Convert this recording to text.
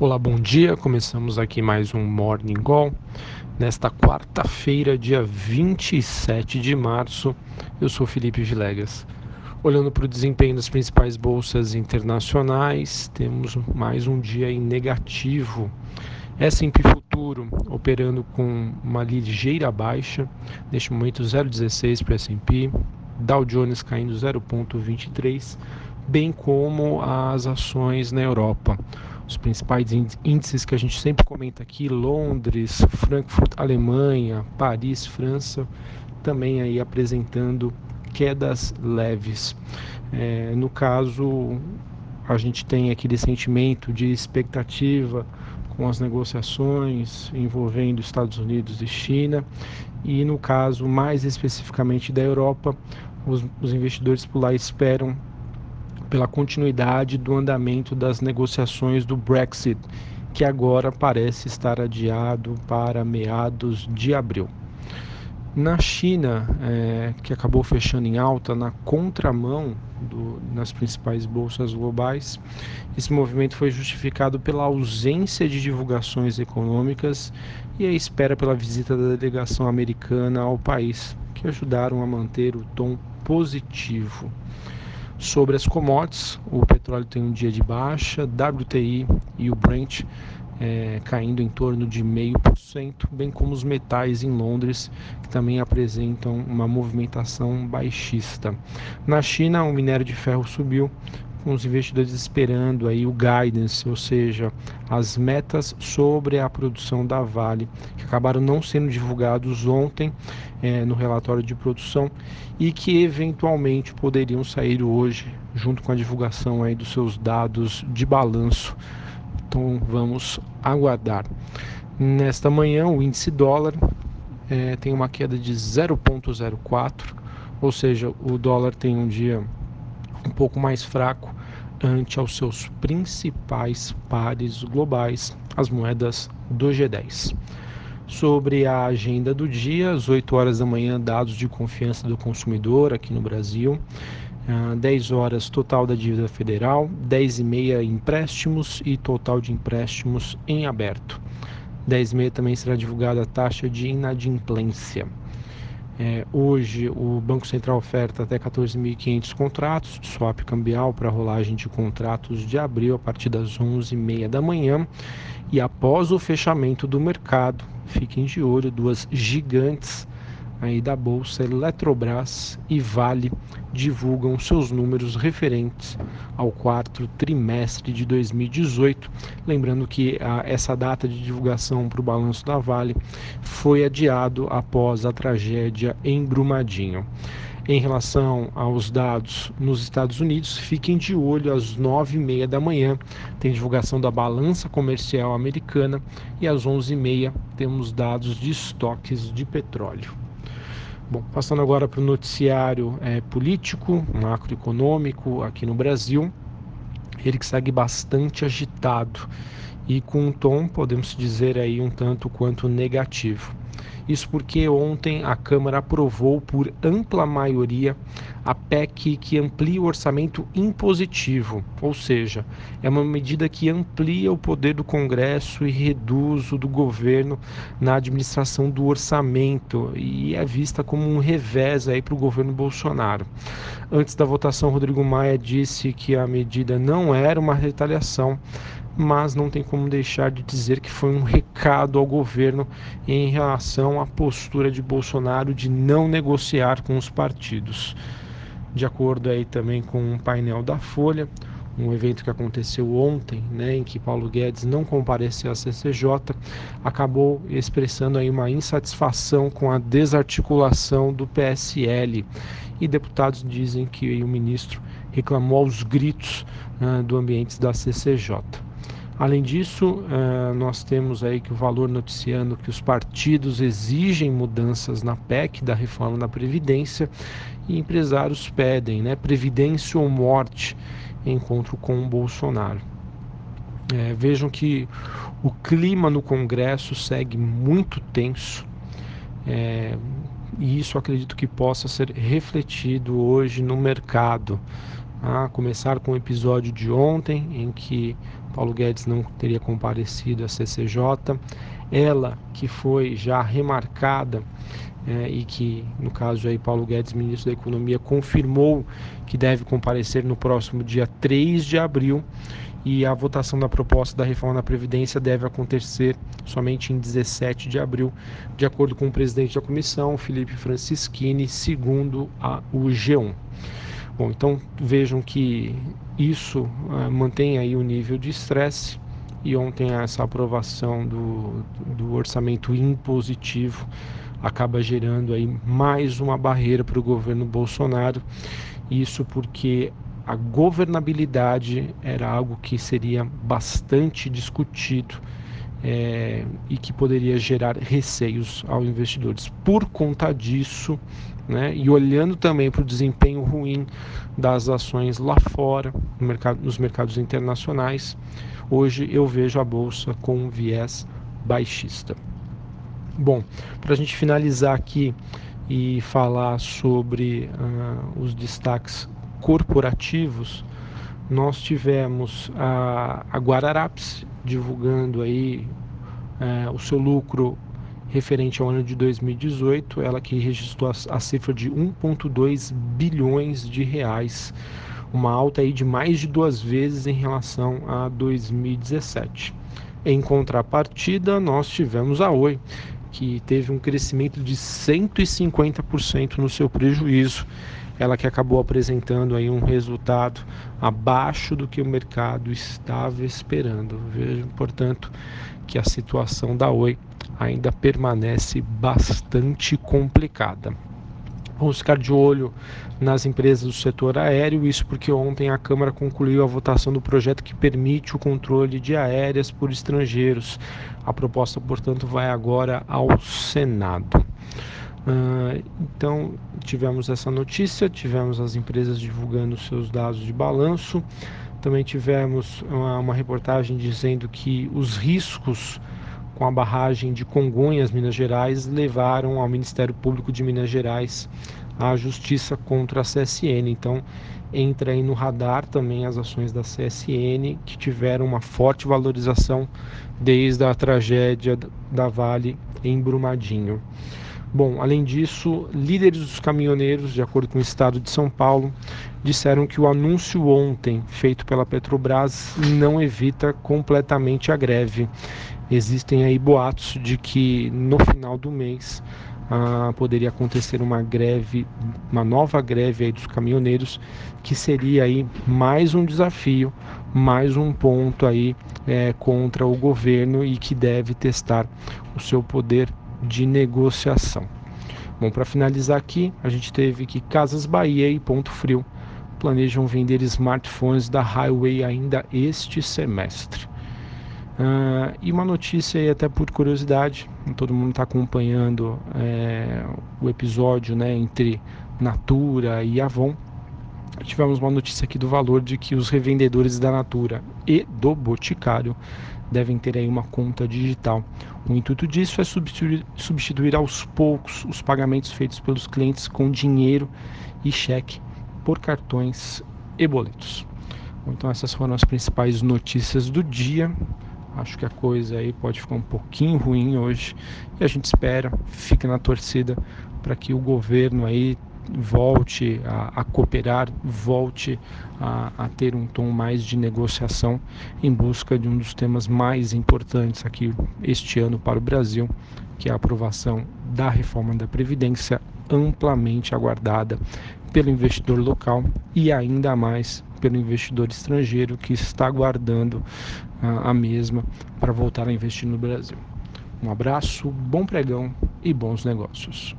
Olá, bom dia. Começamos aqui mais um Morning Call. Nesta quarta-feira, dia 27 de março, eu sou Felipe Vilegas. Olhando para o desempenho das principais bolsas internacionais, temos mais um dia em negativo. S&P Futuro operando com uma ligeira baixa, neste momento 0,16 para S&P, Dow Jones caindo 0,23, bem como as ações na Europa os principais índices que a gente sempre comenta aqui, Londres, Frankfurt, Alemanha, Paris, França, também aí apresentando quedas leves. É, no caso, a gente tem aquele sentimento de expectativa com as negociações envolvendo Estados Unidos e China, e no caso mais especificamente da Europa, os, os investidores por lá esperam pela continuidade do andamento das negociações do Brexit, que agora parece estar adiado para meados de abril. Na China, é, que acabou fechando em alta na contramão do, nas principais bolsas globais, esse movimento foi justificado pela ausência de divulgações econômicas e a espera pela visita da delegação americana ao país, que ajudaram a manter o tom positivo. Sobre as commodities, o petróleo tem um dia de baixa, WTI e o Brent é, caindo em torno de 0,5%, bem como os metais em Londres, que também apresentam uma movimentação baixista. Na China, o minério de ferro subiu, com os investidores esperando aí o guidance, ou seja, as metas sobre a produção da Vale, que acabaram não sendo divulgados ontem é, no relatório de produção e que eventualmente poderiam sair hoje, junto com a divulgação aí dos seus dados de balanço. Então vamos aguardar. Nesta manhã, o índice dólar é, tem uma queda de 0,04, ou seja, o dólar tem um dia um pouco mais fraco ante aos seus principais pares globais, as moedas do G10. Sobre a agenda do dia, às 8 horas da manhã, dados de confiança do consumidor aqui no Brasil. 10 horas total da dívida federal, 10 e meia empréstimos e total de empréstimos em aberto. 10 e meia também será divulgada a taxa de inadimplência. É, hoje o Banco Central oferta até 14.500 contratos de swap cambial para rolagem de contratos de abril a partir das 11h30 da manhã. E após o fechamento do mercado, fiquem de olho, duas gigantes aí da bolsa Eletrobras e Vale divulgam seus números referentes ao quarto trimestre de 2018. Lembrando que a, essa data de divulgação para o balanço da Vale foi adiado após a tragédia em Brumadinho. Em relação aos dados nos Estados Unidos, fiquem de olho às nove e meia da manhã, tem divulgação da balança comercial americana e às onze e meia temos dados de estoques de petróleo. Bom, passando agora para o noticiário é, político, macroeconômico aqui no Brasil, ele que segue bastante agitado e com um tom, podemos dizer aí, um tanto quanto negativo. Isso porque ontem a Câmara aprovou por ampla maioria a PEC que amplia o orçamento impositivo, ou seja, é uma medida que amplia o poder do Congresso e reduz o do governo na administração do orçamento e é vista como um revés aí para o governo Bolsonaro. Antes da votação, Rodrigo Maia disse que a medida não era uma retaliação mas não tem como deixar de dizer que foi um recado ao governo em relação à postura de Bolsonaro de não negociar com os partidos. De acordo aí também com um painel da Folha, um evento que aconteceu ontem, né, em que Paulo Guedes não compareceu à CCJ, acabou expressando aí uma insatisfação com a desarticulação do PSL. E deputados dizem que o ministro reclamou aos gritos uh, do ambiente da CCJ. Além disso, eh, nós temos aí que o valor noticiando que os partidos exigem mudanças na PEC da reforma da Previdência e empresários pedem né, Previdência ou morte encontro com o Bolsonaro. É, vejam que o clima no Congresso segue muito tenso é, e isso acredito que possa ser refletido hoje no mercado a começar com o episódio de ontem, em que Paulo Guedes não teria comparecido à CCJ, ela que foi já remarcada é, e que, no caso aí, Paulo Guedes, ministro da Economia, confirmou que deve comparecer no próximo dia 3 de abril e a votação da proposta da reforma da Previdência deve acontecer somente em 17 de abril, de acordo com o presidente da comissão, Felipe Francischini, segundo a, o G1. Bom, então vejam que isso uh, mantém aí o nível de estresse e ontem essa aprovação do, do orçamento impositivo acaba gerando aí mais uma barreira para o governo Bolsonaro. Isso porque a governabilidade era algo que seria bastante discutido é, e que poderia gerar receios aos investidores. Por conta disso, né, e olhando também para o desempenho ruim das ações lá fora, no mercado, nos mercados internacionais, hoje eu vejo a bolsa com um viés baixista. Bom, para a gente finalizar aqui e falar sobre uh, os destaques corporativos, nós tivemos a, a Guararapes divulgando aí uh, o seu lucro referente ao ano de 2018, ela que registrou a, a cifra de 1,2 bilhões de reais, uma alta aí de mais de duas vezes em relação a 2017. Em contrapartida, nós tivemos a Oi, que teve um crescimento de 150% no seu prejuízo. Ela que acabou apresentando aí um resultado abaixo do que o mercado estava esperando. Vejo, portanto, que a situação da Oi ainda permanece bastante complicada. Vamos ficar de olho nas empresas do setor aéreo, isso porque ontem a Câmara concluiu a votação do projeto que permite o controle de aéreas por estrangeiros. A proposta, portanto, vai agora ao Senado. Uh, então, tivemos essa notícia, tivemos as empresas divulgando seus dados de balanço, também tivemos uma, uma reportagem dizendo que os riscos com a barragem de Congonhas, Minas Gerais, levaram ao Ministério Público de Minas Gerais a justiça contra a CSN. Então, entra aí no radar também as ações da CSN, que tiveram uma forte valorização desde a tragédia da Vale em Brumadinho. Bom, além disso, líderes dos caminhoneiros, de acordo com o estado de São Paulo, disseram que o anúncio ontem feito pela Petrobras não evita completamente a greve. Existem aí boatos de que no final do mês ah, poderia acontecer uma greve, uma nova greve aí dos caminhoneiros, que seria aí mais um desafio, mais um ponto aí é, contra o governo e que deve testar o seu poder de negociação. Bom, para finalizar aqui, a gente teve que Casas Bahia e Ponto Frio planejam vender smartphones da Highway ainda este semestre. Uh, e uma notícia aí, até por curiosidade, todo mundo está acompanhando é, o episódio né, entre Natura e Avon. Tivemos uma notícia aqui do valor de que os revendedores da Natura e do Boticário devem ter aí uma conta digital. O intuito disso é substituir, substituir aos poucos os pagamentos feitos pelos clientes com dinheiro e cheque por cartões e boletos. Então essas foram as principais notícias do dia. Acho que a coisa aí pode ficar um pouquinho ruim hoje e a gente espera, fica na torcida para que o governo aí volte a, a cooperar, volte a, a, ter um tom mais de negociação em busca de um dos temas mais importantes aqui este ano para o Brasil, que é a aprovação da reforma da Previdência, amplamente aguardada pelo investidor local e ainda mais pelo investidor estrangeiro que está aguardando a, a mesma para voltar a investir no Brasil. Um abraço, bom pregão e bons negócios.